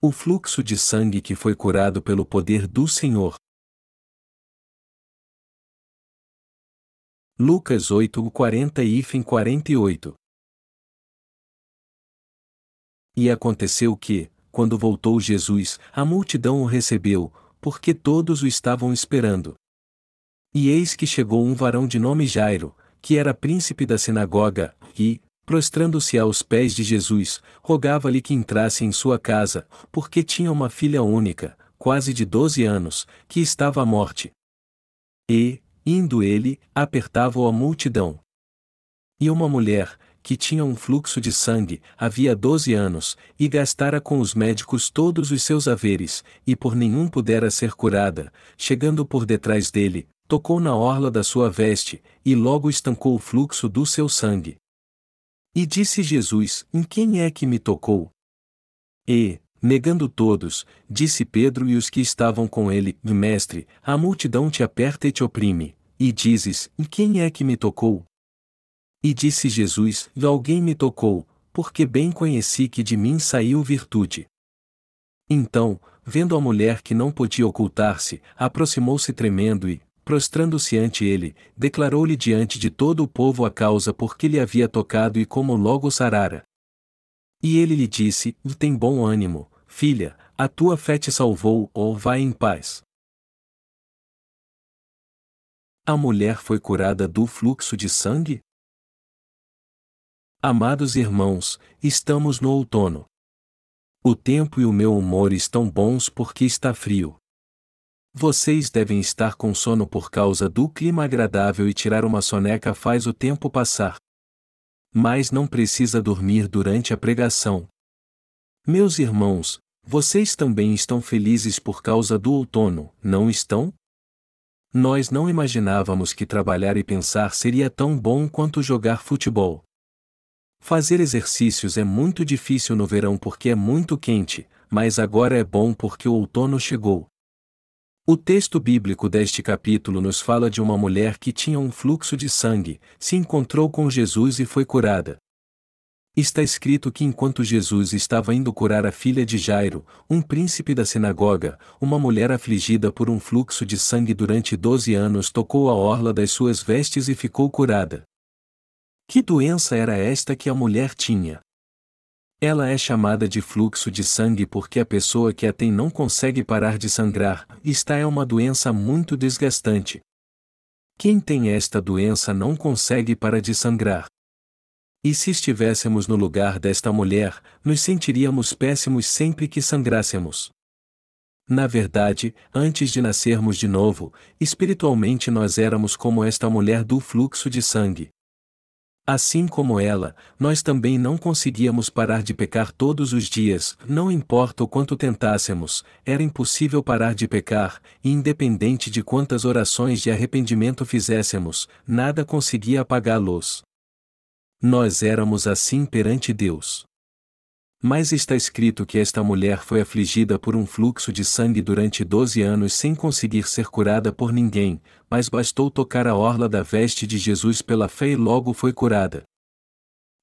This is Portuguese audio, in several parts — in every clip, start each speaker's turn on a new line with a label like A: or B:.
A: O fluxo de sangue que foi curado pelo poder do Senhor. Lucas 8, 40 e 48 E aconteceu que, quando voltou Jesus, a multidão o recebeu, porque todos o estavam esperando. E eis que chegou um varão de nome Jairo, que era príncipe da sinagoga, e, prostrando-se aos pés de Jesus, rogava-lhe que entrasse em sua casa, porque tinha uma filha única, quase de doze anos, que estava à morte. E, indo ele, apertava-o a multidão. E uma mulher, que tinha um fluxo de sangue, havia doze anos, e gastara com os médicos todos os seus haveres, e por nenhum pudera ser curada, chegando por detrás dele, tocou na orla da sua veste, e logo estancou o fluxo do seu sangue. E disse Jesus: Em quem é que me tocou? E, negando todos, disse Pedro e os que estavam com ele: Mestre, a multidão te aperta e te oprime, e dizes: Em quem é que me tocou? E disse Jesus: Alguém me tocou, porque bem conheci que de mim saiu virtude. Então, vendo a mulher que não podia ocultar-se, aproximou-se tremendo e, prostrando-se ante ele, declarou-lhe diante de todo o povo a causa por que lhe havia tocado e como logo sarara. E ele lhe disse: Tem bom ânimo, filha, a tua fé te salvou, ou vai em paz. A mulher foi curada do fluxo de sangue? Amados irmãos, estamos no outono. O tempo e o meu humor estão bons porque está frio. Vocês devem estar com sono por causa do clima agradável e tirar uma soneca faz o tempo passar. Mas não precisa dormir durante a pregação. Meus irmãos, vocês também estão felizes por causa do outono, não estão? Nós não imaginávamos que trabalhar e pensar seria tão bom quanto jogar futebol. Fazer exercícios é muito difícil no verão porque é muito quente, mas agora é bom porque o outono chegou. O texto bíblico deste capítulo nos fala de uma mulher que tinha um fluxo de sangue, se encontrou com Jesus e foi curada. Está escrito que enquanto Jesus estava indo curar a filha de Jairo, um príncipe da sinagoga, uma mulher afligida por um fluxo de sangue durante doze anos tocou a orla das suas vestes e ficou curada. Que doença era esta que a mulher tinha? Ela é chamada de fluxo de sangue porque a pessoa que a tem não consegue parar de sangrar, esta é uma doença muito desgastante. Quem tem esta doença não consegue parar de sangrar. E se estivéssemos no lugar desta mulher, nos sentiríamos péssimos sempre que sangrássemos. Na verdade, antes de nascermos de novo, espiritualmente nós éramos como esta mulher do fluxo de sangue. Assim como ela, nós também não conseguíamos parar de pecar todos os dias, não importa o quanto tentássemos, era impossível parar de pecar, e independente de quantas orações de arrependimento fizéssemos, nada conseguia apagá-los. Nós éramos assim perante Deus. Mas está escrito que esta mulher foi afligida por um fluxo de sangue durante doze anos sem conseguir ser curada por ninguém, mas bastou tocar a orla da veste de Jesus pela fé e logo foi curada.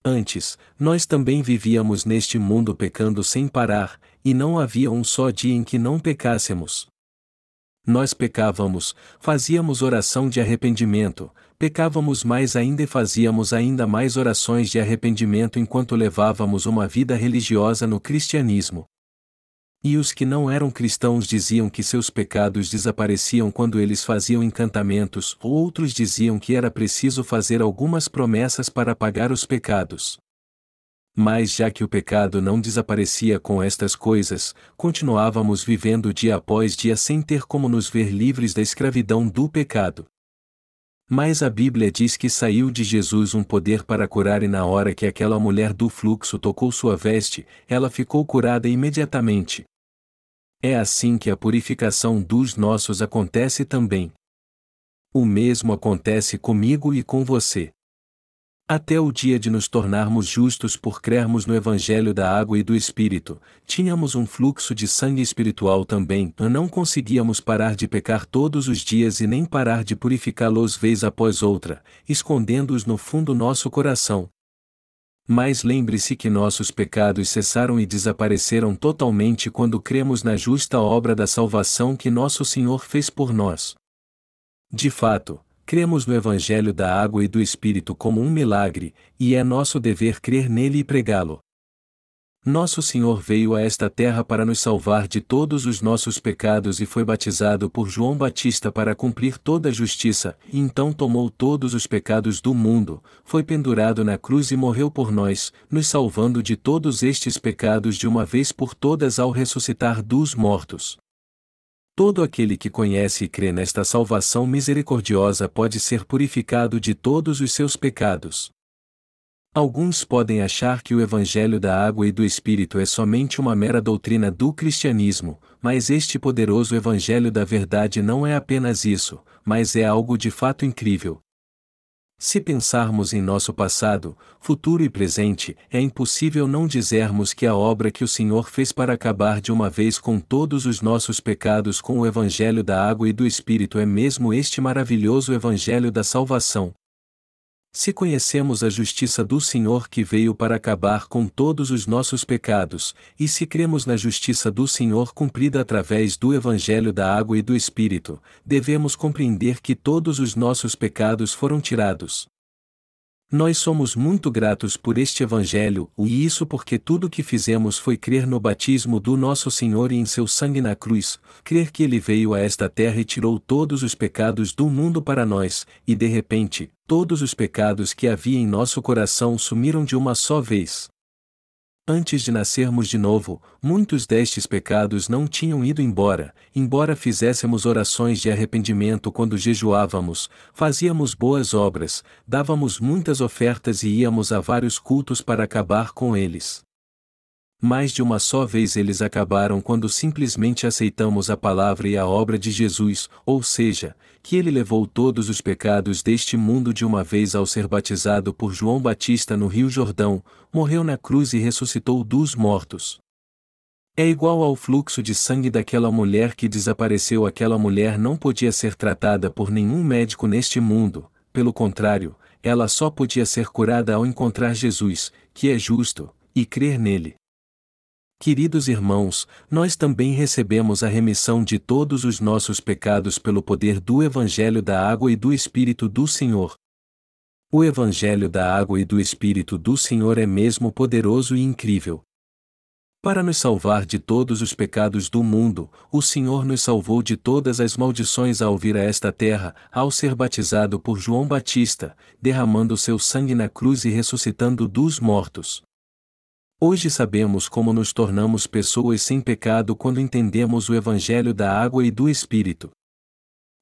A: Antes, nós também vivíamos neste mundo pecando sem parar, e não havia um só dia em que não pecássemos. Nós pecávamos, fazíamos oração de arrependimento, pecávamos mais ainda e fazíamos ainda mais orações de arrependimento enquanto levávamos uma vida religiosa no cristianismo. E os que não eram cristãos diziam que seus pecados desapareciam quando eles faziam encantamentos, ou outros diziam que era preciso fazer algumas promessas para apagar os pecados. Mas já que o pecado não desaparecia com estas coisas, continuávamos vivendo dia após dia sem ter como nos ver livres da escravidão do pecado. Mas a Bíblia diz que saiu de Jesus um poder para curar e na hora que aquela mulher do fluxo tocou sua veste, ela ficou curada imediatamente. É assim que a purificação dos nossos acontece também. O mesmo acontece comigo e com você. Até o dia de nos tornarmos justos por crermos no Evangelho da Água e do Espírito, tínhamos um fluxo de sangue espiritual também, não conseguíamos parar de pecar todos os dias e nem parar de purificá-los vez após outra, escondendo-os no fundo nosso coração. Mas lembre-se que nossos pecados cessaram e desapareceram totalmente quando cremos na justa obra da salvação que nosso Senhor fez por nós. De fato, cremos no Evangelho da Água e do Espírito como um milagre, e é nosso dever crer nele e pregá-lo. Nosso Senhor veio a esta terra para nos salvar de todos os nossos pecados e foi batizado por João Batista para cumprir toda a justiça, e então tomou todos os pecados do mundo, foi pendurado na cruz e morreu por nós, nos salvando de todos estes pecados de uma vez por todas ao ressuscitar dos mortos. Todo aquele que conhece e crê nesta salvação misericordiosa pode ser purificado de todos os seus pecados. Alguns podem achar que o Evangelho da Água e do Espírito é somente uma mera doutrina do cristianismo, mas este poderoso Evangelho da Verdade não é apenas isso, mas é algo de fato incrível. Se pensarmos em nosso passado, futuro e presente, é impossível não dizermos que a obra que o Senhor fez para acabar de uma vez com todos os nossos pecados com o Evangelho da Água e do Espírito é mesmo este maravilhoso Evangelho da Salvação, se conhecemos a justiça do Senhor que veio para acabar com todos os nossos pecados, e se cremos na justiça do Senhor cumprida através do Evangelho da Água e do Espírito, devemos compreender que todos os nossos pecados foram tirados. Nós somos muito gratos por este Evangelho, e isso porque tudo o que fizemos foi crer no batismo do nosso Senhor e em seu sangue na cruz, crer que ele veio a esta terra e tirou todos os pecados do mundo para nós, e de repente, todos os pecados que havia em nosso coração sumiram de uma só vez. Antes de nascermos de novo, muitos destes pecados não tinham ido embora, embora fizéssemos orações de arrependimento quando jejuávamos, fazíamos boas obras, dávamos muitas ofertas e íamos a vários cultos para acabar com eles. Mais de uma só vez eles acabaram quando simplesmente aceitamos a palavra e a obra de Jesus, ou seja, que ele levou todos os pecados deste mundo de uma vez ao ser batizado por João Batista no Rio Jordão, morreu na cruz e ressuscitou dos mortos. É igual ao fluxo de sangue daquela mulher que desapareceu. Aquela mulher não podia ser tratada por nenhum médico neste mundo, pelo contrário, ela só podia ser curada ao encontrar Jesus, que é justo, e crer nele. Queridos irmãos, nós também recebemos a remissão de todos os nossos pecados pelo poder do Evangelho da Água e do Espírito do Senhor. O Evangelho da Água e do Espírito do Senhor é mesmo poderoso e incrível. Para nos salvar de todos os pecados do mundo, o Senhor nos salvou de todas as maldições ao vir a esta terra, ao ser batizado por João Batista, derramando seu sangue na cruz e ressuscitando dos mortos. Hoje sabemos como nos tornamos pessoas sem pecado quando entendemos o Evangelho da água e do Espírito.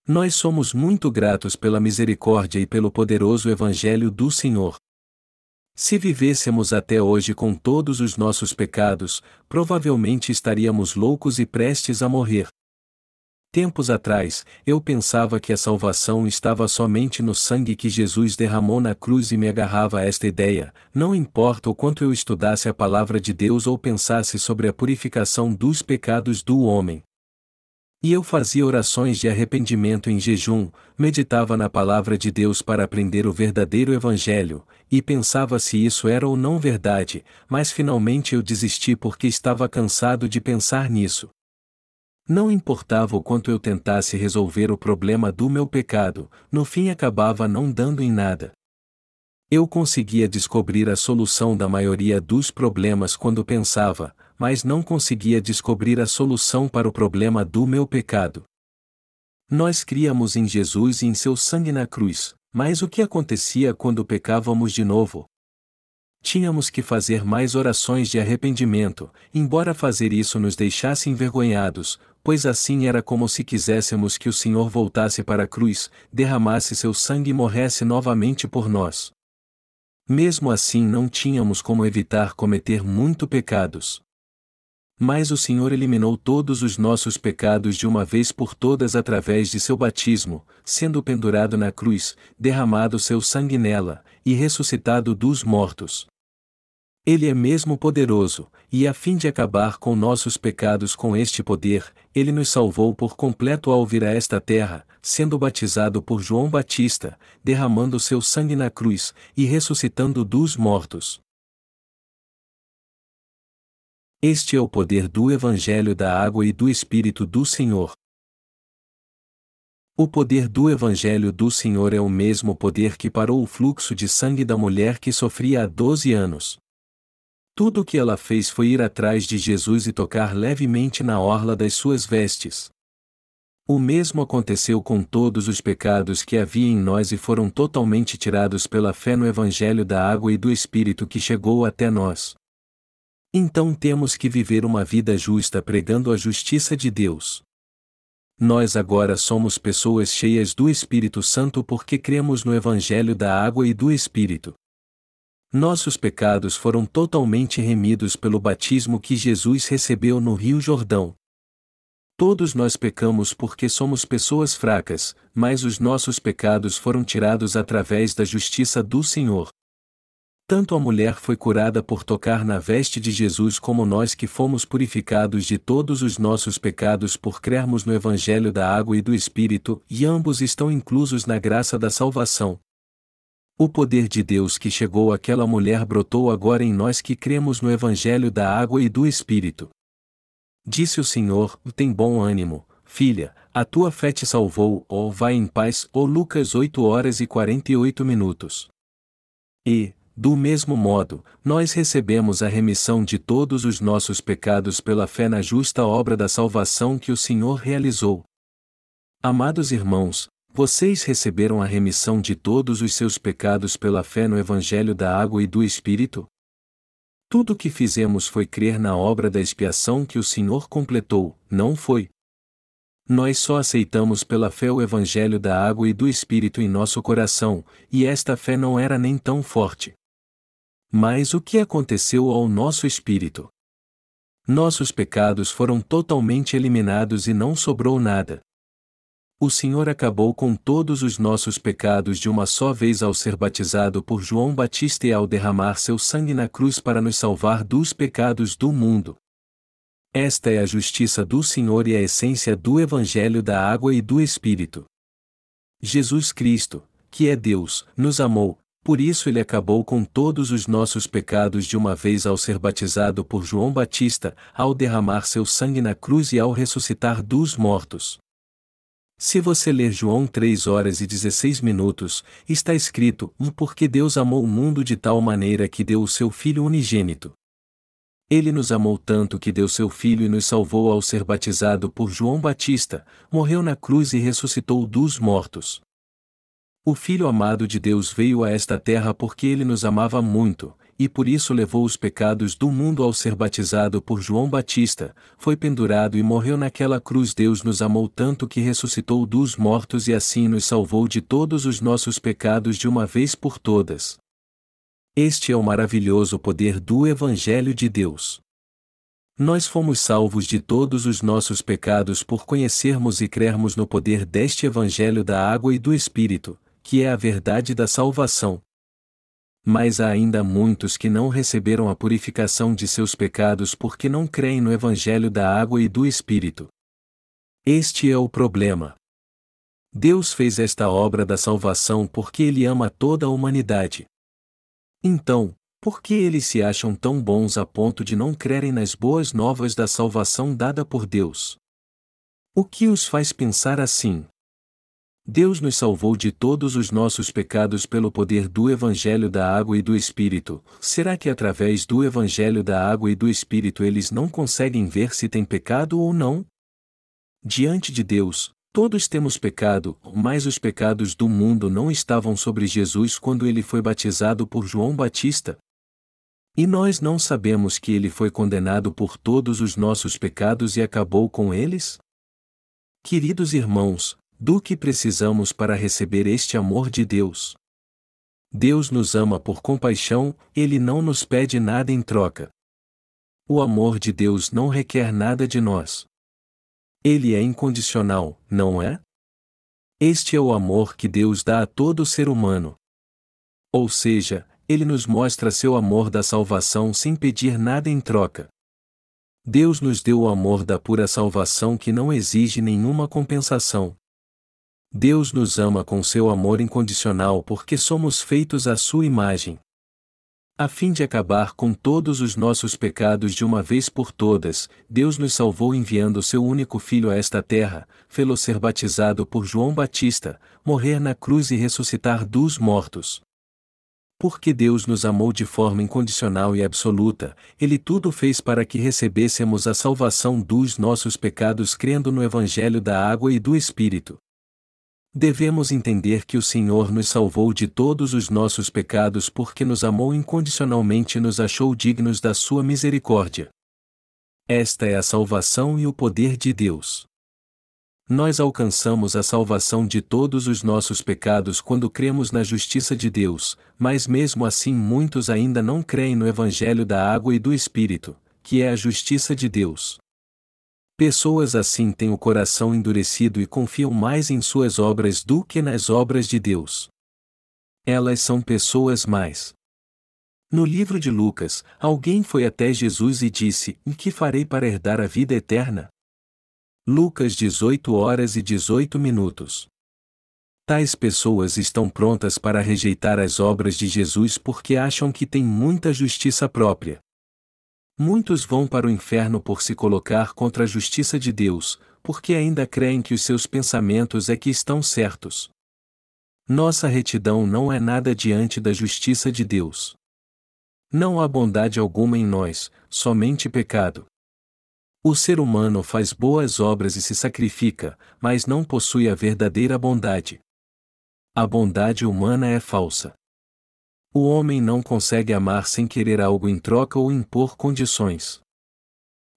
A: Nós somos muito gratos pela misericórdia e pelo poderoso Evangelho do Senhor. Se vivêssemos até hoje com todos os nossos pecados, provavelmente estaríamos loucos e prestes a morrer. Tempos atrás, eu pensava que a salvação estava somente no sangue que Jesus derramou na cruz e me agarrava a esta ideia, não importa o quanto eu estudasse a palavra de Deus ou pensasse sobre a purificação dos pecados do homem. E eu fazia orações de arrependimento em jejum, meditava na palavra de Deus para aprender o verdadeiro Evangelho, e pensava se isso era ou não verdade, mas finalmente eu desisti porque estava cansado de pensar nisso. Não importava o quanto eu tentasse resolver o problema do meu pecado, no fim acabava não dando em nada. Eu conseguia descobrir a solução da maioria dos problemas quando pensava, mas não conseguia descobrir a solução para o problema do meu pecado. Nós criamos em Jesus e em seu sangue na cruz, mas o que acontecia quando pecávamos de novo? Tínhamos que fazer mais orações de arrependimento, embora fazer isso nos deixasse envergonhados, pois assim era como se quiséssemos que o Senhor voltasse para a cruz, derramasse seu sangue e morresse novamente por nós. Mesmo assim não tínhamos como evitar cometer muito pecados. Mas o Senhor eliminou todos os nossos pecados de uma vez por todas através de seu batismo, sendo pendurado na cruz, derramado seu sangue nela, e ressuscitado dos mortos. Ele é mesmo poderoso, e a fim de acabar com nossos pecados com este poder, ele nos salvou por completo ao vir a esta terra, sendo batizado por João Batista, derramando seu sangue na cruz, e ressuscitando dos mortos. Este é o poder do Evangelho da Água e do Espírito do Senhor. O poder do Evangelho do Senhor é o mesmo poder que parou o fluxo de sangue da mulher que sofria há 12 anos. Tudo o que ela fez foi ir atrás de Jesus e tocar levemente na orla das suas vestes. O mesmo aconteceu com todos os pecados que havia em nós e foram totalmente tirados pela fé no Evangelho da Água e do Espírito que chegou até nós. Então temos que viver uma vida justa pregando a justiça de Deus. Nós agora somos pessoas cheias do Espírito Santo porque cremos no Evangelho da Água e do Espírito. Nossos pecados foram totalmente remidos pelo batismo que Jesus recebeu no Rio Jordão. Todos nós pecamos porque somos pessoas fracas, mas os nossos pecados foram tirados através da justiça do Senhor. Tanto a mulher foi curada por tocar na veste de Jesus como nós que fomos purificados de todos os nossos pecados por crermos no Evangelho da Água e do Espírito, e ambos estão inclusos na graça da salvação. O poder de Deus que chegou àquela mulher brotou agora em nós que cremos no Evangelho da Água e do Espírito. Disse o Senhor: Tem bom ânimo, filha, a tua fé te salvou, ou vai em paz, ou Lucas 8 horas e 48 minutos. E, do mesmo modo, nós recebemos a remissão de todos os nossos pecados pela fé na justa obra da salvação que o Senhor realizou. Amados irmãos, vocês receberam a remissão de todos os seus pecados pela fé no Evangelho da Água e do Espírito? Tudo o que fizemos foi crer na obra da expiação que o Senhor completou, não foi? Nós só aceitamos pela fé o Evangelho da Água e do Espírito em nosso coração, e esta fé não era nem tão forte. Mas o que aconteceu ao nosso espírito? Nossos pecados foram totalmente eliminados e não sobrou nada. O Senhor acabou com todos os nossos pecados de uma só vez ao ser batizado por João Batista e ao derramar seu sangue na cruz para nos salvar dos pecados do mundo. Esta é a justiça do Senhor e a essência do Evangelho da Água e do Espírito. Jesus Cristo, que é Deus, nos amou, por isso ele acabou com todos os nossos pecados de uma vez ao ser batizado por João Batista, ao derramar seu sangue na cruz e ao ressuscitar dos mortos. Se você ler João 3 horas e 16 minutos, está escrito: um porque Deus amou o mundo de tal maneira que deu o seu Filho unigênito. Ele nos amou tanto que deu seu Filho e nos salvou ao ser batizado por João Batista, morreu na cruz e ressuscitou dos mortos. O Filho amado de Deus veio a esta terra porque ele nos amava muito, e por isso levou os pecados do mundo ao ser batizado por João Batista, foi pendurado e morreu naquela cruz. Deus nos amou tanto que ressuscitou dos mortos e assim nos salvou de todos os nossos pecados de uma vez por todas. Este é o maravilhoso poder do Evangelho de Deus. Nós fomos salvos de todos os nossos pecados por conhecermos e crermos no poder deste Evangelho da água e do Espírito, que é a verdade da salvação. Mas há ainda muitos que não receberam a purificação de seus pecados porque não creem no Evangelho da água e do Espírito. Este é o problema. Deus fez esta obra da salvação porque Ele ama toda a humanidade. Então, por que eles se acham tão bons a ponto de não crerem nas boas novas da salvação dada por Deus? O que os faz pensar assim? Deus nos salvou de todos os nossos pecados pelo poder do Evangelho da Água e do Espírito. Será que através do Evangelho da Água e do Espírito eles não conseguem ver se têm pecado ou não? Diante de Deus, todos temos pecado, mas os pecados do mundo não estavam sobre Jesus quando ele foi batizado por João Batista. E nós não sabemos que ele foi condenado por todos os nossos pecados e acabou com eles? Queridos irmãos, do que precisamos para receber este amor de Deus. Deus nos ama por compaixão, ele não nos pede nada em troca. O amor de Deus não requer nada de nós. Ele é incondicional, não é? Este é o amor que Deus dá a todo ser humano. Ou seja, ele nos mostra seu amor da salvação sem pedir nada em troca. Deus nos deu o amor da pura salvação que não exige nenhuma compensação. Deus nos ama com seu amor incondicional porque somos feitos à sua imagem. A fim de acabar com todos os nossos pecados de uma vez por todas, Deus nos salvou enviando seu único Filho a esta terra, fê-lo ser batizado por João Batista, morrer na cruz e ressuscitar dos mortos. Porque Deus nos amou de forma incondicional e absoluta, Ele tudo fez para que recebêssemos a salvação dos nossos pecados crendo no Evangelho da Água e do Espírito. Devemos entender que o Senhor nos salvou de todos os nossos pecados porque nos amou incondicionalmente e nos achou dignos da sua misericórdia. Esta é a salvação e o poder de Deus. Nós alcançamos a salvação de todos os nossos pecados quando cremos na justiça de Deus, mas mesmo assim muitos ainda não creem no Evangelho da Água e do Espírito, que é a justiça de Deus. Pessoas assim têm o coração endurecido e confiam mais em suas obras do que nas obras de Deus. Elas são pessoas mais. No livro de Lucas, alguém foi até Jesus e disse: O que farei para herdar a vida eterna? Lucas 18 horas e 18 minutos. Tais pessoas estão prontas para rejeitar as obras de Jesus porque acham que têm muita justiça própria. Muitos vão para o inferno por se colocar contra a justiça de Deus, porque ainda creem que os seus pensamentos é que estão certos. Nossa retidão não é nada diante da justiça de Deus. Não há bondade alguma em nós, somente pecado. O ser humano faz boas obras e se sacrifica, mas não possui a verdadeira bondade. A bondade humana é falsa. O homem não consegue amar sem querer algo em troca ou impor condições.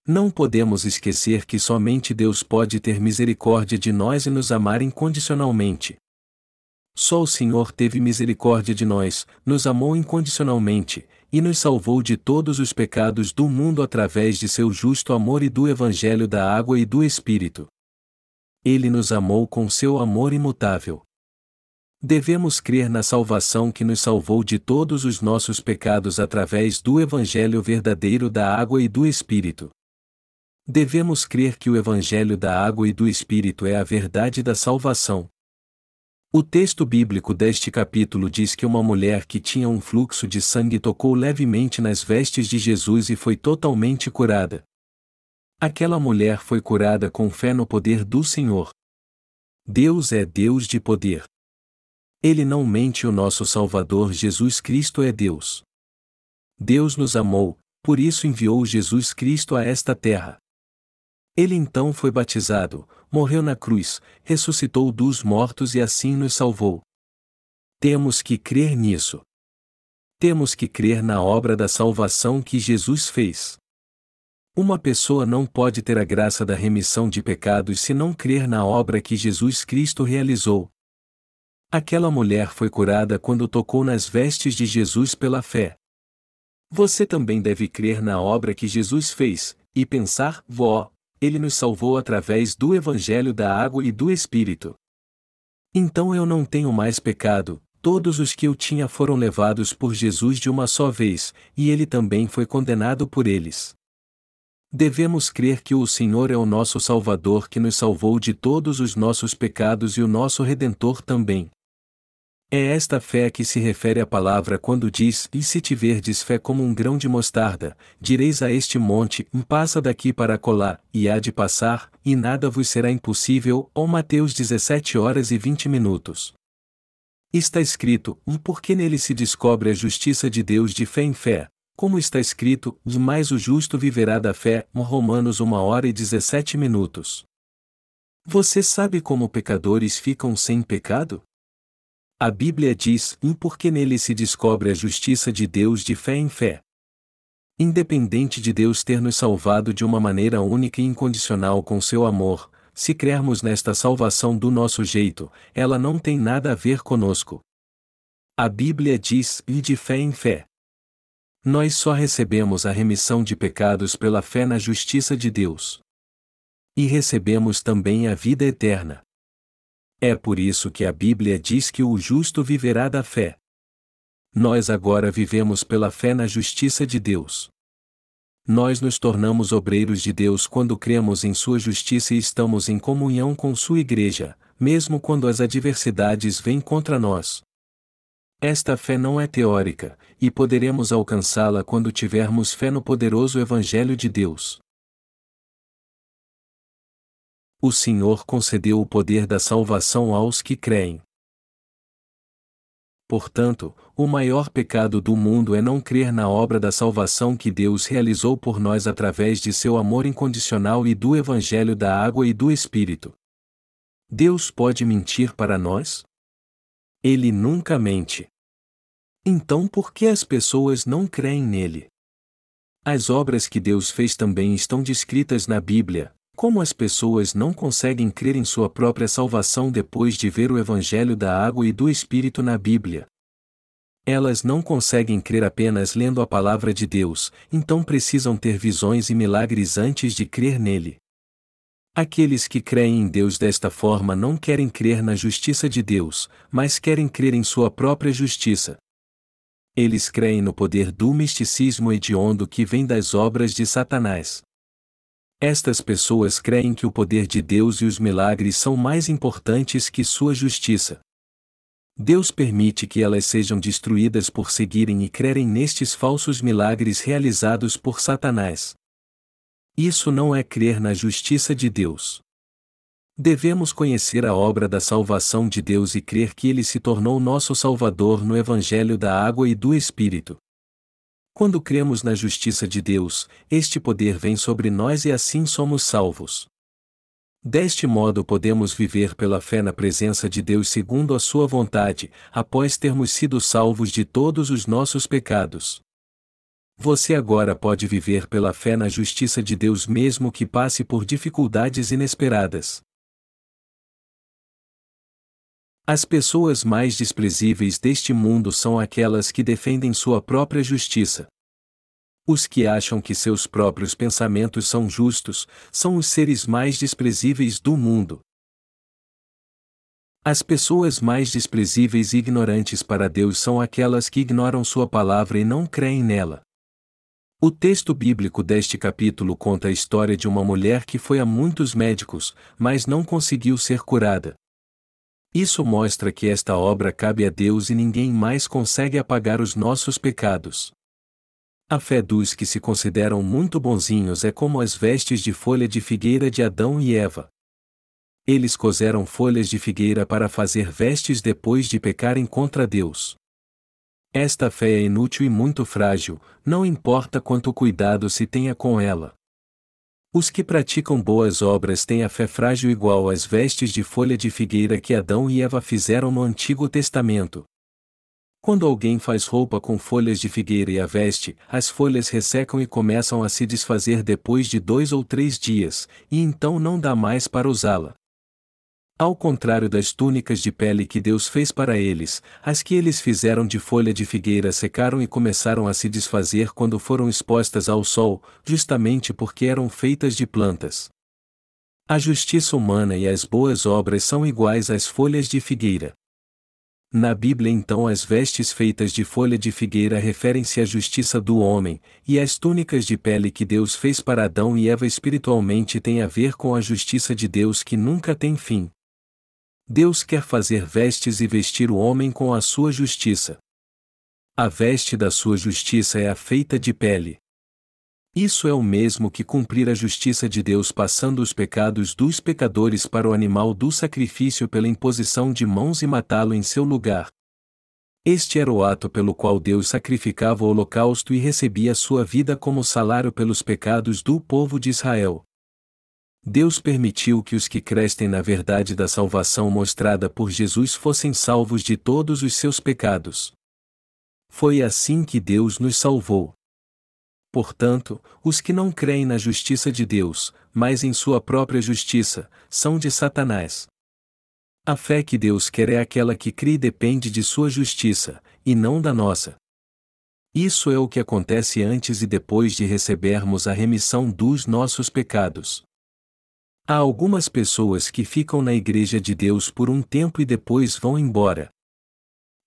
A: Não podemos esquecer que somente Deus pode ter misericórdia de nós e nos amar incondicionalmente. Só o Senhor teve misericórdia de nós, nos amou incondicionalmente, e nos salvou de todos os pecados do mundo através de seu justo amor e do Evangelho da água e do Espírito. Ele nos amou com seu amor imutável. Devemos crer na salvação que nos salvou de todos os nossos pecados através do Evangelho verdadeiro da água e do Espírito. Devemos crer que o Evangelho da água e do Espírito é a verdade da salvação. O texto bíblico deste capítulo diz que uma mulher que tinha um fluxo de sangue tocou levemente nas vestes de Jesus e foi totalmente curada. Aquela mulher foi curada com fé no poder do Senhor. Deus é Deus de poder. Ele não mente o nosso Salvador Jesus Cristo é Deus. Deus nos amou, por isso enviou Jesus Cristo a esta terra. Ele então foi batizado, morreu na cruz, ressuscitou dos mortos e assim nos salvou. Temos que crer nisso. Temos que crer na obra da salvação que Jesus fez. Uma pessoa não pode ter a graça da remissão de pecados se não crer na obra que Jesus Cristo realizou, Aquela mulher foi curada quando tocou nas vestes de Jesus pela fé. Você também deve crer na obra que Jesus fez, e pensar, vó, ele nos salvou através do Evangelho da água e do Espírito. Então eu não tenho mais pecado, todos os que eu tinha foram levados por Jesus de uma só vez, e ele também foi condenado por eles. Devemos crer que o Senhor é o nosso Salvador que nos salvou de todos os nossos pecados e o nosso Redentor também. É esta fé que se refere a palavra quando diz: E se tiverdes fé como um grão de mostarda, direis a este monte: Passa daqui para colar, e há de passar, e nada vos será impossível. Ou Mateus 17 horas e 20 minutos. Está escrito: Porque nele se descobre a justiça de Deus de fé em fé. Como está escrito: Mais o justo viverá da fé. Romanos 1 hora e 17 minutos. Você sabe como pecadores ficam sem pecado? A Bíblia diz: "E porque nele se descobre a justiça de Deus de fé em fé". Independente de Deus ter nos salvado de uma maneira única e incondicional com seu amor, se crermos nesta salvação do nosso jeito, ela não tem nada a ver conosco. A Bíblia diz: "E de fé em fé". Nós só recebemos a remissão de pecados pela fé na justiça de Deus. E recebemos também a vida eterna. É por isso que a Bíblia diz que o justo viverá da fé. Nós agora vivemos pela fé na justiça de Deus. Nós nos tornamos obreiros de Deus quando cremos em Sua justiça e estamos em comunhão com Sua Igreja, mesmo quando as adversidades vêm contra nós. Esta fé não é teórica, e poderemos alcançá-la quando tivermos fé no poderoso Evangelho de Deus. O Senhor concedeu o poder da salvação aos que creem. Portanto, o maior pecado do mundo é não crer na obra da salvação que Deus realizou por nós através de seu amor incondicional e do Evangelho da água e do Espírito. Deus pode mentir para nós? Ele nunca mente. Então por que as pessoas não creem nele? As obras que Deus fez também estão descritas na Bíblia, como as pessoas não conseguem crer em sua própria salvação depois de ver o Evangelho da água e do Espírito na Bíblia? Elas não conseguem crer apenas lendo a palavra de Deus, então precisam ter visões e milagres antes de crer nele. Aqueles que creem em Deus desta forma não querem crer na justiça de Deus, mas querem crer em sua própria justiça. Eles creem no poder do misticismo hediondo que vem das obras de Satanás. Estas pessoas creem que o poder de Deus e os milagres são mais importantes que sua justiça. Deus permite que elas sejam destruídas por seguirem e crerem nestes falsos milagres realizados por Satanás. Isso não é crer na justiça de Deus. Devemos conhecer a obra da salvação de Deus e crer que Ele se tornou nosso Salvador no Evangelho da Água e do Espírito. Quando cremos na justiça de Deus, este poder vem sobre nós e assim somos salvos. Deste modo podemos viver pela fé na presença de Deus segundo a Sua vontade, após termos sido salvos de todos os nossos pecados. Você agora pode viver pela fé na justiça de Deus mesmo que passe por dificuldades inesperadas. As pessoas mais desprezíveis deste mundo são aquelas que defendem sua própria justiça. Os que acham que seus próprios pensamentos são justos, são os seres mais desprezíveis do mundo. As pessoas mais desprezíveis e ignorantes para Deus são aquelas que ignoram Sua palavra e não creem nela. O texto bíblico deste capítulo conta a história de uma mulher que foi a muitos médicos, mas não conseguiu ser curada. Isso mostra que esta obra cabe a Deus e ninguém mais consegue apagar os nossos pecados. A fé dos que se consideram muito bonzinhos é como as vestes de folha de figueira de Adão e Eva. Eles coseram folhas de figueira para fazer vestes depois de pecarem contra Deus. Esta fé é inútil e muito frágil, não importa quanto cuidado se tenha com ela. Os que praticam boas obras têm a fé frágil igual às vestes de folha de figueira que Adão e Eva fizeram no Antigo Testamento. Quando alguém faz roupa com folhas de figueira e a veste, as folhas ressecam e começam a se desfazer depois de dois ou três dias, e então não dá mais para usá-la. Ao contrário das túnicas de pele que Deus fez para eles, as que eles fizeram de folha de figueira secaram e começaram a se desfazer quando foram expostas ao sol, justamente porque eram feitas de plantas. A justiça humana e as boas obras são iguais às folhas de figueira. Na Bíblia, então, as vestes feitas de folha de figueira referem-se à justiça do homem, e as túnicas de pele que Deus fez para Adão e Eva espiritualmente têm a ver com a justiça de Deus que nunca tem fim. Deus quer fazer vestes e vestir o homem com a sua justiça. A veste da sua justiça é a feita de pele. Isso é o mesmo que cumprir a justiça de Deus passando os pecados dos pecadores para o animal do sacrifício pela imposição de mãos e matá-lo em seu lugar. Este era o ato pelo qual Deus sacrificava o holocausto e recebia sua vida como salário pelos pecados do povo de Israel. Deus permitiu que os que crescem na verdade da salvação mostrada por Jesus fossem salvos de todos os seus pecados. Foi assim que Deus nos salvou. Portanto, os que não creem na justiça de Deus, mas em sua própria justiça, são de Satanás. A fé que Deus quer é aquela que crê e depende de sua justiça, e não da nossa. Isso é o que acontece antes e depois de recebermos a remissão dos nossos pecados. Há algumas pessoas que ficam na Igreja de Deus por um tempo e depois vão embora.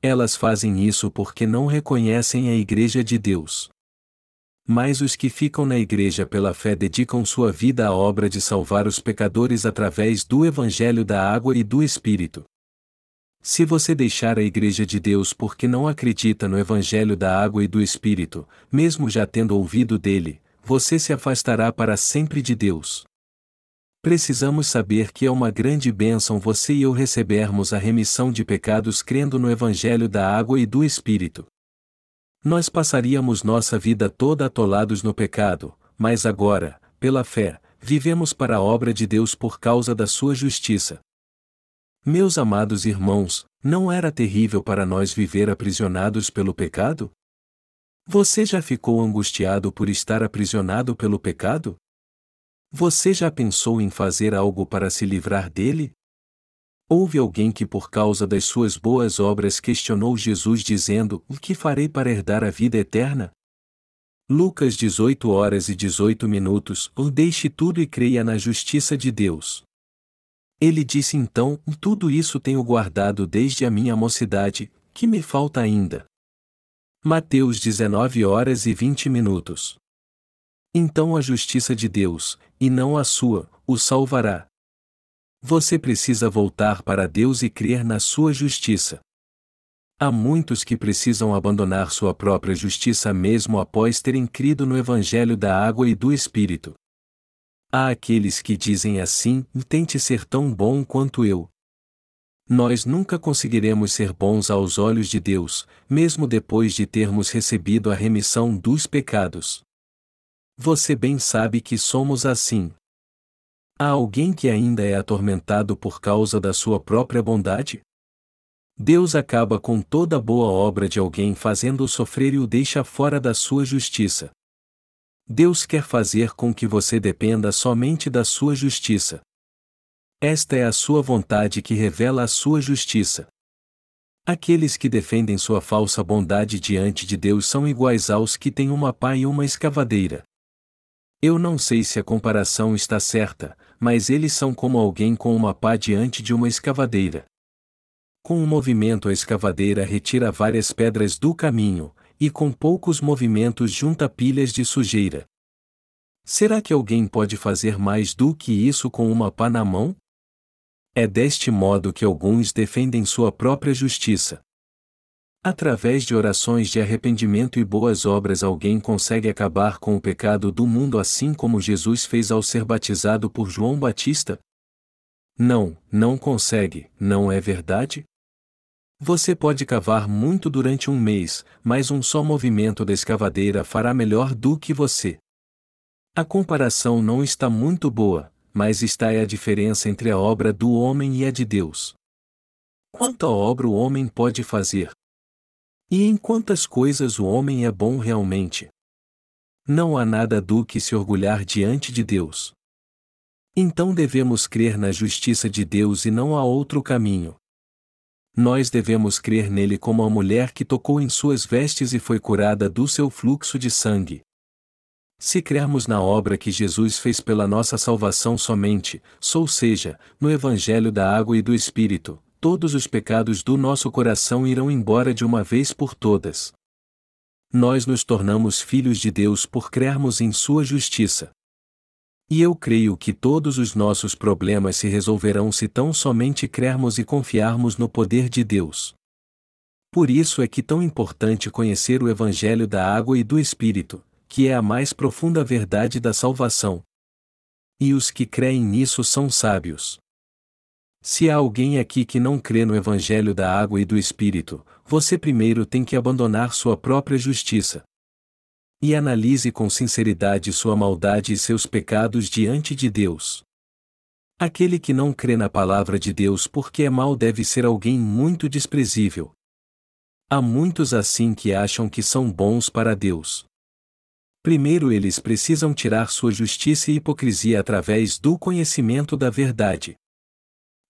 A: Elas fazem isso porque não reconhecem a Igreja de Deus. Mas os que ficam na Igreja pela fé dedicam sua vida à obra de salvar os pecadores através do Evangelho da Água e do Espírito. Se você deixar a Igreja de Deus porque não acredita no Evangelho da água e do Espírito, mesmo já tendo ouvido dele, você se afastará para sempre de Deus. Precisamos saber que é uma grande bênção você e eu recebermos a remissão de pecados crendo no Evangelho da água e do Espírito. Nós passaríamos nossa vida toda atolados no pecado, mas agora, pela fé, vivemos para a obra de Deus por causa da sua justiça. Meus amados irmãos, não era terrível para nós viver aprisionados pelo pecado? Você já ficou angustiado por estar aprisionado pelo pecado? Você já pensou em fazer algo para se livrar dele? Houve alguém que, por causa das suas boas obras, questionou Jesus dizendo: O que farei para herdar a vida eterna? Lucas 18 horas e 18 minutos: Ou deixe tudo e creia na justiça de Deus. Ele disse então: Tudo isso tenho guardado desde a minha mocidade, que me falta ainda. Mateus 19 horas e 20 minutos. Então a justiça de Deus, e não a sua, o salvará. Você precisa voltar para Deus e crer na sua justiça. Há muitos que precisam abandonar sua própria justiça mesmo após terem crido no Evangelho da água e do Espírito. Há aqueles que dizem assim: tente ser tão bom quanto eu. Nós nunca conseguiremos ser bons aos olhos de Deus, mesmo depois de termos recebido a remissão dos pecados. Você bem sabe que somos assim. Há alguém que ainda é atormentado por causa da sua própria bondade? Deus acaba com toda boa obra de alguém fazendo-o sofrer e o deixa fora da sua justiça. Deus quer fazer com que você dependa somente da sua justiça. Esta é a sua vontade que revela a sua justiça. Aqueles que defendem sua falsa bondade diante de Deus são iguais aos que têm uma pá e uma escavadeira. Eu não sei se a comparação está certa, mas eles são como alguém com uma pá diante de uma escavadeira. Com um movimento a escavadeira retira várias pedras do caminho, e com poucos movimentos junta pilhas de sujeira. Será que alguém pode fazer mais do que isso com uma pá na mão? É deste modo que alguns defendem sua própria justiça. Através de orações de arrependimento e boas obras, alguém consegue acabar com o pecado do mundo assim como Jesus fez ao ser batizado por João Batista? Não, não consegue, não é verdade? Você pode cavar muito durante um mês, mas um só movimento da escavadeira fará melhor do que você. A comparação não está muito boa, mas está é a diferença entre a obra do homem e a de Deus. Quanta obra o homem pode fazer? E em quantas coisas o homem é bom realmente? Não há nada do que se orgulhar diante de Deus. Então devemos crer na justiça de Deus e não há outro caminho nós devemos crer nele como a mulher que tocou em suas vestes e foi curada do seu fluxo de sangue. Se crermos na obra que Jesus fez pela nossa salvação somente, ou seja, no Evangelho da Água e do Espírito, todos os pecados do nosso coração irão embora de uma vez por todas. Nós nos tornamos filhos de Deus por crermos em Sua justiça. E eu creio que todos os nossos problemas se resolverão se tão somente crermos e confiarmos no poder de Deus. Por isso é que tão importante conhecer o Evangelho da água e do Espírito, que é a mais profunda verdade da salvação. E os que creem nisso são sábios. Se há alguém aqui que não crê no Evangelho da água e do Espírito, você primeiro tem que abandonar sua própria justiça, e analise com sinceridade sua maldade e seus pecados diante de Deus. Aquele que não crê na palavra de Deus porque é mau deve ser alguém muito desprezível. Há muitos assim que acham que são bons para Deus. Primeiro eles precisam tirar sua justiça e hipocrisia através do conhecimento da verdade.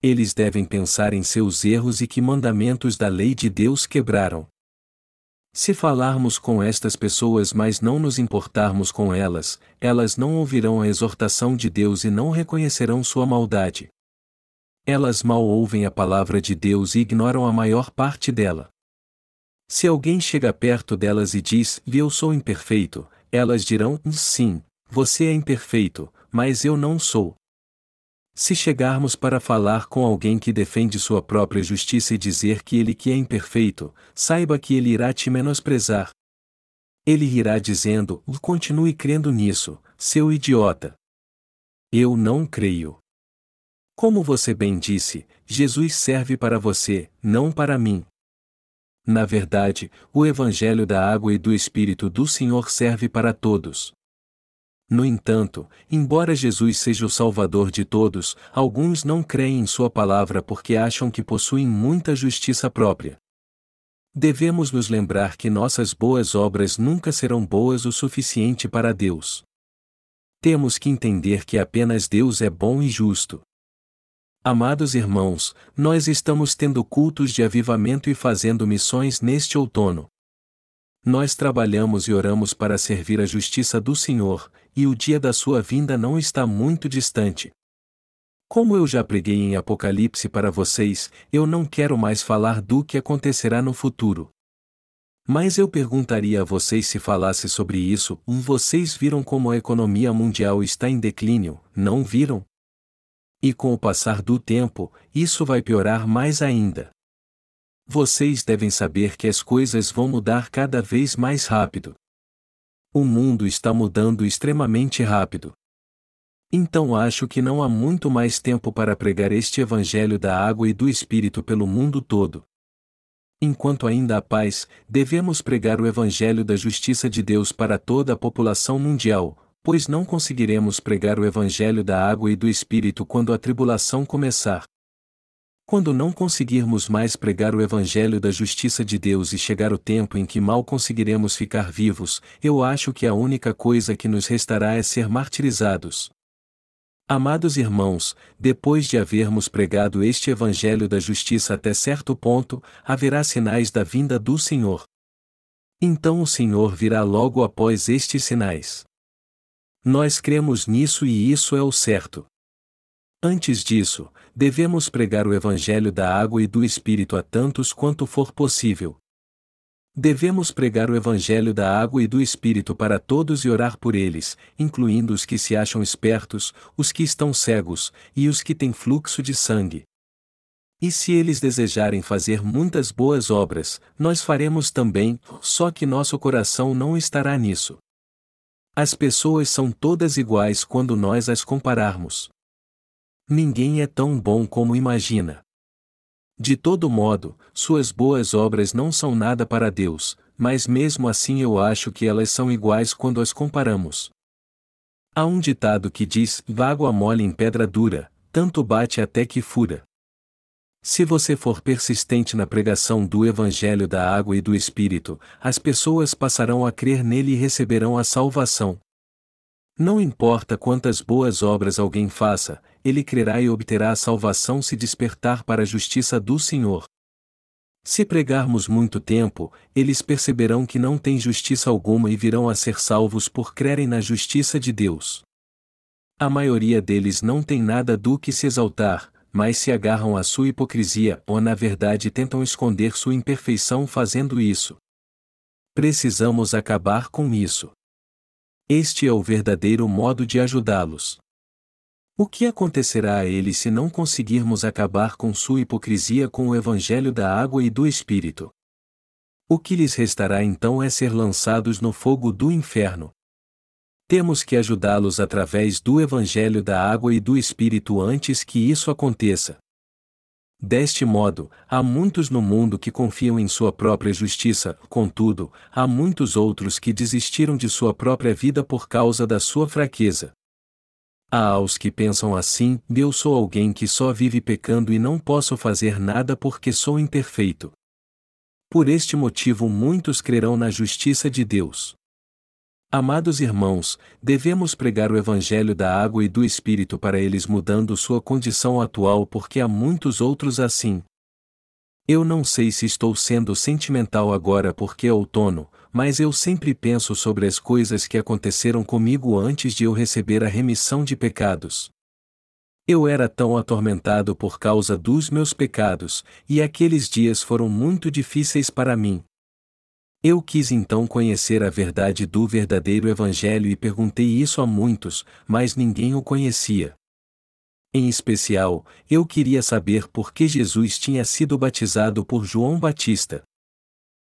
A: Eles devem pensar em seus erros e que mandamentos da lei de Deus quebraram. Se falarmos com estas pessoas mas não nos importarmos com elas, elas não ouvirão a exortação de Deus e não reconhecerão sua maldade. Elas mal ouvem a palavra de Deus e ignoram a maior parte dela. Se alguém chega perto delas e diz, Eu sou imperfeito, elas dirão, Sim, você é imperfeito, mas eu não sou. Se chegarmos para falar com alguém que defende sua própria justiça e dizer que ele que é imperfeito, saiba que ele irá te menosprezar. Ele irá dizendo: continue crendo nisso, seu idiota. Eu não creio. Como você bem disse, Jesus serve para você, não para mim. Na verdade, o Evangelho da água e do Espírito do Senhor serve para todos. No entanto, embora Jesus seja o Salvador de todos, alguns não creem em Sua palavra porque acham que possuem muita justiça própria. Devemos nos lembrar que nossas boas obras nunca serão boas o suficiente para Deus. Temos que entender que apenas Deus é bom e justo. Amados irmãos, nós estamos tendo cultos de avivamento e fazendo missões neste outono. Nós trabalhamos e oramos para servir a justiça do Senhor, e o dia da sua vinda não está muito distante. Como eu já preguei em Apocalipse para vocês, eu não quero mais falar do que acontecerá no futuro. Mas eu perguntaria a vocês se falasse sobre isso: vocês viram como a economia mundial está em declínio, não viram? E com o passar do tempo, isso vai piorar mais ainda. Vocês devem saber que as coisas vão mudar cada vez mais rápido. O mundo está mudando extremamente rápido. Então acho que não há muito mais tempo para pregar este Evangelho da água e do Espírito pelo mundo todo. Enquanto ainda há paz, devemos pregar o Evangelho da justiça de Deus para toda a população mundial, pois não conseguiremos pregar o Evangelho da água e do Espírito quando a tribulação começar. Quando não conseguirmos mais pregar o Evangelho da justiça de Deus e chegar o tempo em que mal conseguiremos ficar vivos, eu acho que a única coisa que nos restará é ser martirizados. Amados irmãos, depois de havermos pregado este Evangelho da justiça até certo ponto, haverá sinais da vinda do Senhor. Então o Senhor virá logo após estes sinais. Nós cremos nisso e isso é o certo. Antes disso, devemos pregar o Evangelho da água e do Espírito a tantos quanto for possível. Devemos pregar o Evangelho da água e do Espírito para todos e orar por eles, incluindo os que se acham espertos, os que estão cegos, e os que têm fluxo de sangue. E se eles desejarem fazer muitas boas obras, nós faremos também, só que nosso coração não estará nisso. As pessoas são todas iguais quando nós as compararmos. Ninguém é tão bom como imagina. De todo modo, suas boas obras não são nada para Deus, mas mesmo assim eu acho que elas são iguais quando as comparamos. Há um ditado que diz: Vago mole em pedra dura, tanto bate até que fura. Se você for persistente na pregação do Evangelho da Água e do Espírito, as pessoas passarão a crer nele e receberão a salvação. Não importa quantas boas obras alguém faça, ele crerá e obterá a salvação se despertar para a justiça do Senhor. Se pregarmos muito tempo, eles perceberão que não tem justiça alguma e virão a ser salvos por crerem na justiça de Deus. A maioria deles não tem nada do que se exaltar, mas se agarram à sua hipocrisia ou na verdade tentam esconder sua imperfeição fazendo isso. Precisamos acabar com isso. Este é o verdadeiro modo de ajudá-los. O que acontecerá a eles se não conseguirmos acabar com sua hipocrisia com o Evangelho da água e do Espírito? O que lhes restará então é ser lançados no fogo do inferno. Temos que ajudá-los através do Evangelho da água e do Espírito antes que isso aconteça. Deste modo, há muitos no mundo que confiam em sua própria justiça, contudo, há muitos outros que desistiram de sua própria vida por causa da sua fraqueza. Há os que pensam assim: eu sou alguém que só vive pecando e não posso fazer nada porque sou imperfeito. Por este motivo, muitos crerão na justiça de Deus. Amados irmãos, devemos pregar o Evangelho da água e do Espírito para eles mudando sua condição atual porque há muitos outros assim. Eu não sei se estou sendo sentimental agora porque é outono, mas eu sempre penso sobre as coisas que aconteceram comigo antes de eu receber a remissão de pecados. Eu era tão atormentado por causa dos meus pecados, e aqueles dias foram muito difíceis para mim. Eu quis então conhecer a verdade do verdadeiro Evangelho e perguntei isso a muitos, mas ninguém o conhecia. Em especial, eu queria saber por que Jesus tinha sido batizado por João Batista.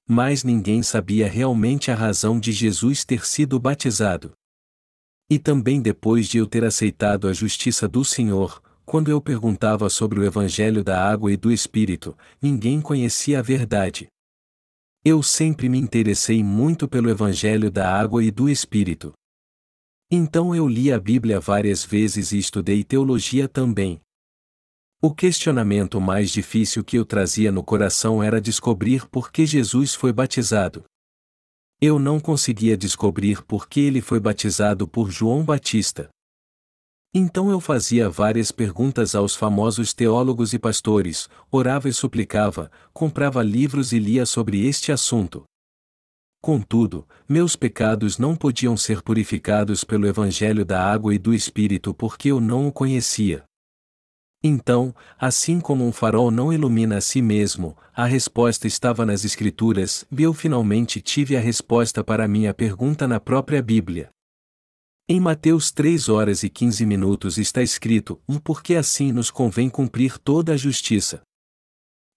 A: Mas ninguém sabia realmente a razão de Jesus ter sido batizado. E também depois de eu ter aceitado a justiça do Senhor, quando eu perguntava sobre o Evangelho da água e do Espírito, ninguém conhecia a verdade. Eu sempre me interessei muito pelo Evangelho da água e do Espírito. Então eu li a Bíblia várias vezes e estudei teologia também. O questionamento mais difícil que eu trazia no coração era descobrir por que Jesus foi batizado. Eu não conseguia descobrir por que ele foi batizado por João Batista. Então eu fazia várias perguntas aos famosos teólogos e pastores, orava e suplicava, comprava livros e lia sobre este assunto. Contudo, meus pecados não podiam ser purificados pelo Evangelho da água e do Espírito porque eu não o conhecia. Então, assim como um farol não ilumina a si mesmo, a resposta estava nas Escrituras, e eu finalmente tive a resposta para a minha pergunta na própria Bíblia. Em Mateus 3 horas e 15 minutos está escrito: um porque assim nos convém cumprir toda a justiça.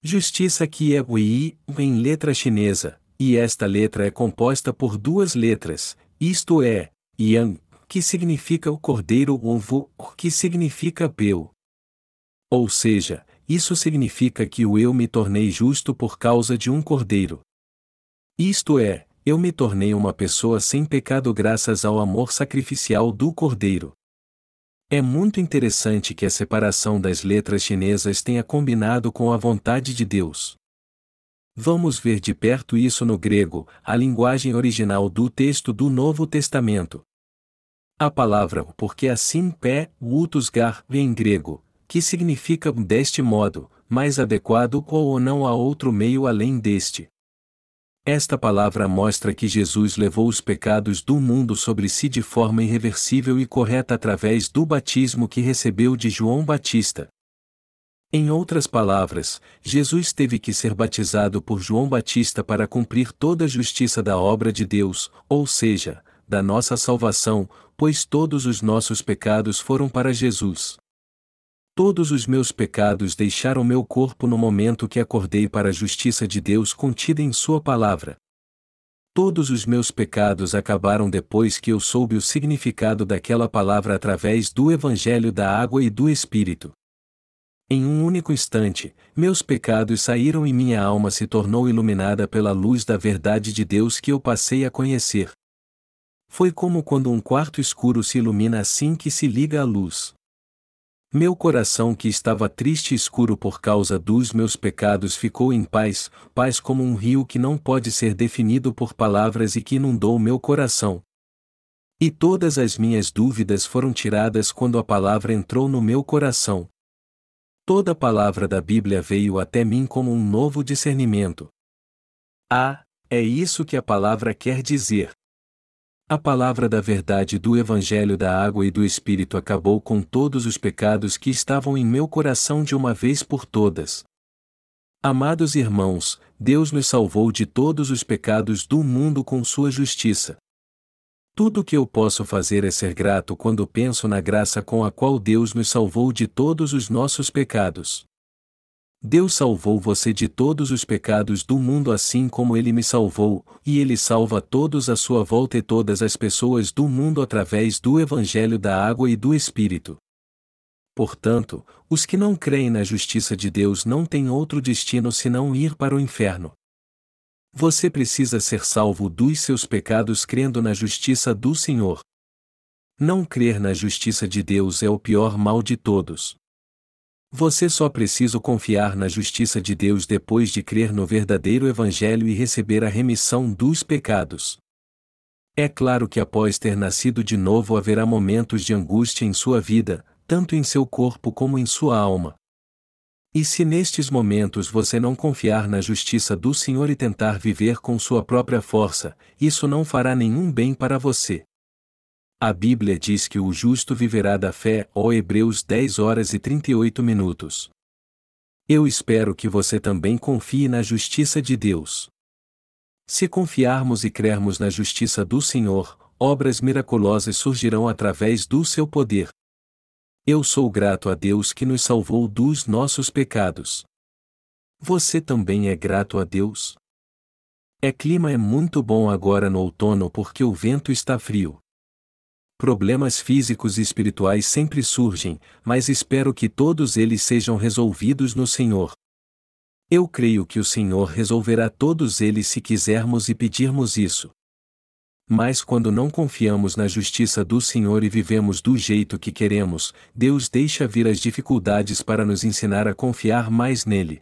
A: Justiça que é o I, em letra chinesa, e esta letra é composta por duas letras, isto é, Yang, que significa o cordeiro ou Vu, que significa peu. Ou seja, isso significa que o eu me tornei justo por causa de um cordeiro. Isto é, eu me tornei uma pessoa sem pecado graças ao amor sacrificial do Cordeiro. É muito interessante que a separação das letras chinesas tenha combinado com a vontade de Deus. Vamos ver de perto isso no grego, a linguagem original do texto do Novo Testamento. A palavra porque assim pé, utusgar, em grego, que significa deste modo, mais adequado ou não há outro meio além deste. Esta palavra mostra que Jesus levou os pecados do mundo sobre si de forma irreversível e correta através do batismo que recebeu de João Batista. Em outras palavras, Jesus teve que ser batizado por João Batista para cumprir toda a justiça da obra de Deus, ou seja, da nossa salvação, pois todos os nossos pecados foram para Jesus. Todos os meus pecados deixaram meu corpo no momento que acordei para a justiça de Deus contida em Sua palavra. Todos os meus pecados acabaram depois que eu soube o significado daquela palavra através do Evangelho da Água e do Espírito. Em um único instante, meus pecados saíram e minha alma se tornou iluminada pela luz da verdade de Deus que eu passei a conhecer. Foi como quando um quarto escuro se ilumina assim que se liga a luz. Meu coração que estava triste e escuro por causa dos meus pecados ficou em paz, paz como um rio que não pode ser definido por palavras e que inundou meu coração. E todas as minhas dúvidas foram tiradas quando a palavra entrou no meu coração. Toda palavra da Bíblia veio até mim como um novo discernimento. Ah, é isso que a palavra quer dizer. A palavra da verdade do Evangelho da Água e do Espírito acabou com todos os pecados que estavam em meu coração de uma vez por todas. Amados irmãos, Deus nos salvou de todos os pecados do mundo com sua justiça. Tudo o que eu posso fazer é ser grato quando penso na graça com a qual Deus nos salvou de todos os nossos pecados. Deus salvou você de todos os pecados do mundo assim como ele me salvou, e ele salva todos à sua volta e todas as pessoas do mundo através do Evangelho da Água e do Espírito. Portanto, os que não creem na justiça de Deus não têm outro destino senão ir para o inferno. Você precisa ser salvo dos seus pecados crendo na justiça do Senhor. Não crer na justiça de Deus é o pior mal de todos. Você só precisa confiar na justiça de Deus depois de crer no verdadeiro Evangelho e receber a remissão dos pecados. É claro que após ter nascido de novo haverá momentos de angústia em sua vida, tanto em seu corpo como em sua alma. E se nestes momentos você não confiar na justiça do Senhor e tentar viver com sua própria força, isso não fará nenhum bem para você. A Bíblia diz que o justo viverá da fé, ó Hebreus 10 horas e 38 minutos. Eu espero que você também confie na justiça de Deus. Se confiarmos e crermos na justiça do Senhor, obras miraculosas surgirão através do seu poder. Eu sou grato a Deus que nos salvou dos nossos pecados. Você também é grato a Deus? É clima é muito bom agora no outono porque o vento está frio. Problemas físicos e espirituais sempre surgem, mas espero que todos eles sejam resolvidos no Senhor. Eu creio que o Senhor resolverá todos eles se quisermos e pedirmos isso. Mas quando não confiamos na justiça do Senhor e vivemos do jeito que queremos, Deus deixa vir as dificuldades para nos ensinar a confiar mais nele.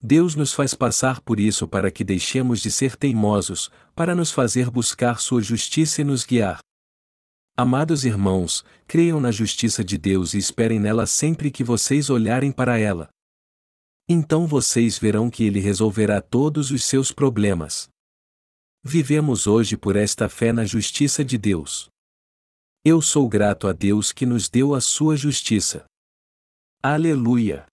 A: Deus nos faz passar por isso para que deixemos de ser teimosos, para nos fazer buscar Sua justiça e nos guiar. Amados irmãos, creiam na justiça de Deus e esperem nela sempre que vocês olharem para ela. Então vocês verão que Ele resolverá todos os seus problemas. Vivemos hoje por esta fé na justiça de Deus. Eu sou grato a Deus que nos deu a sua justiça. Aleluia!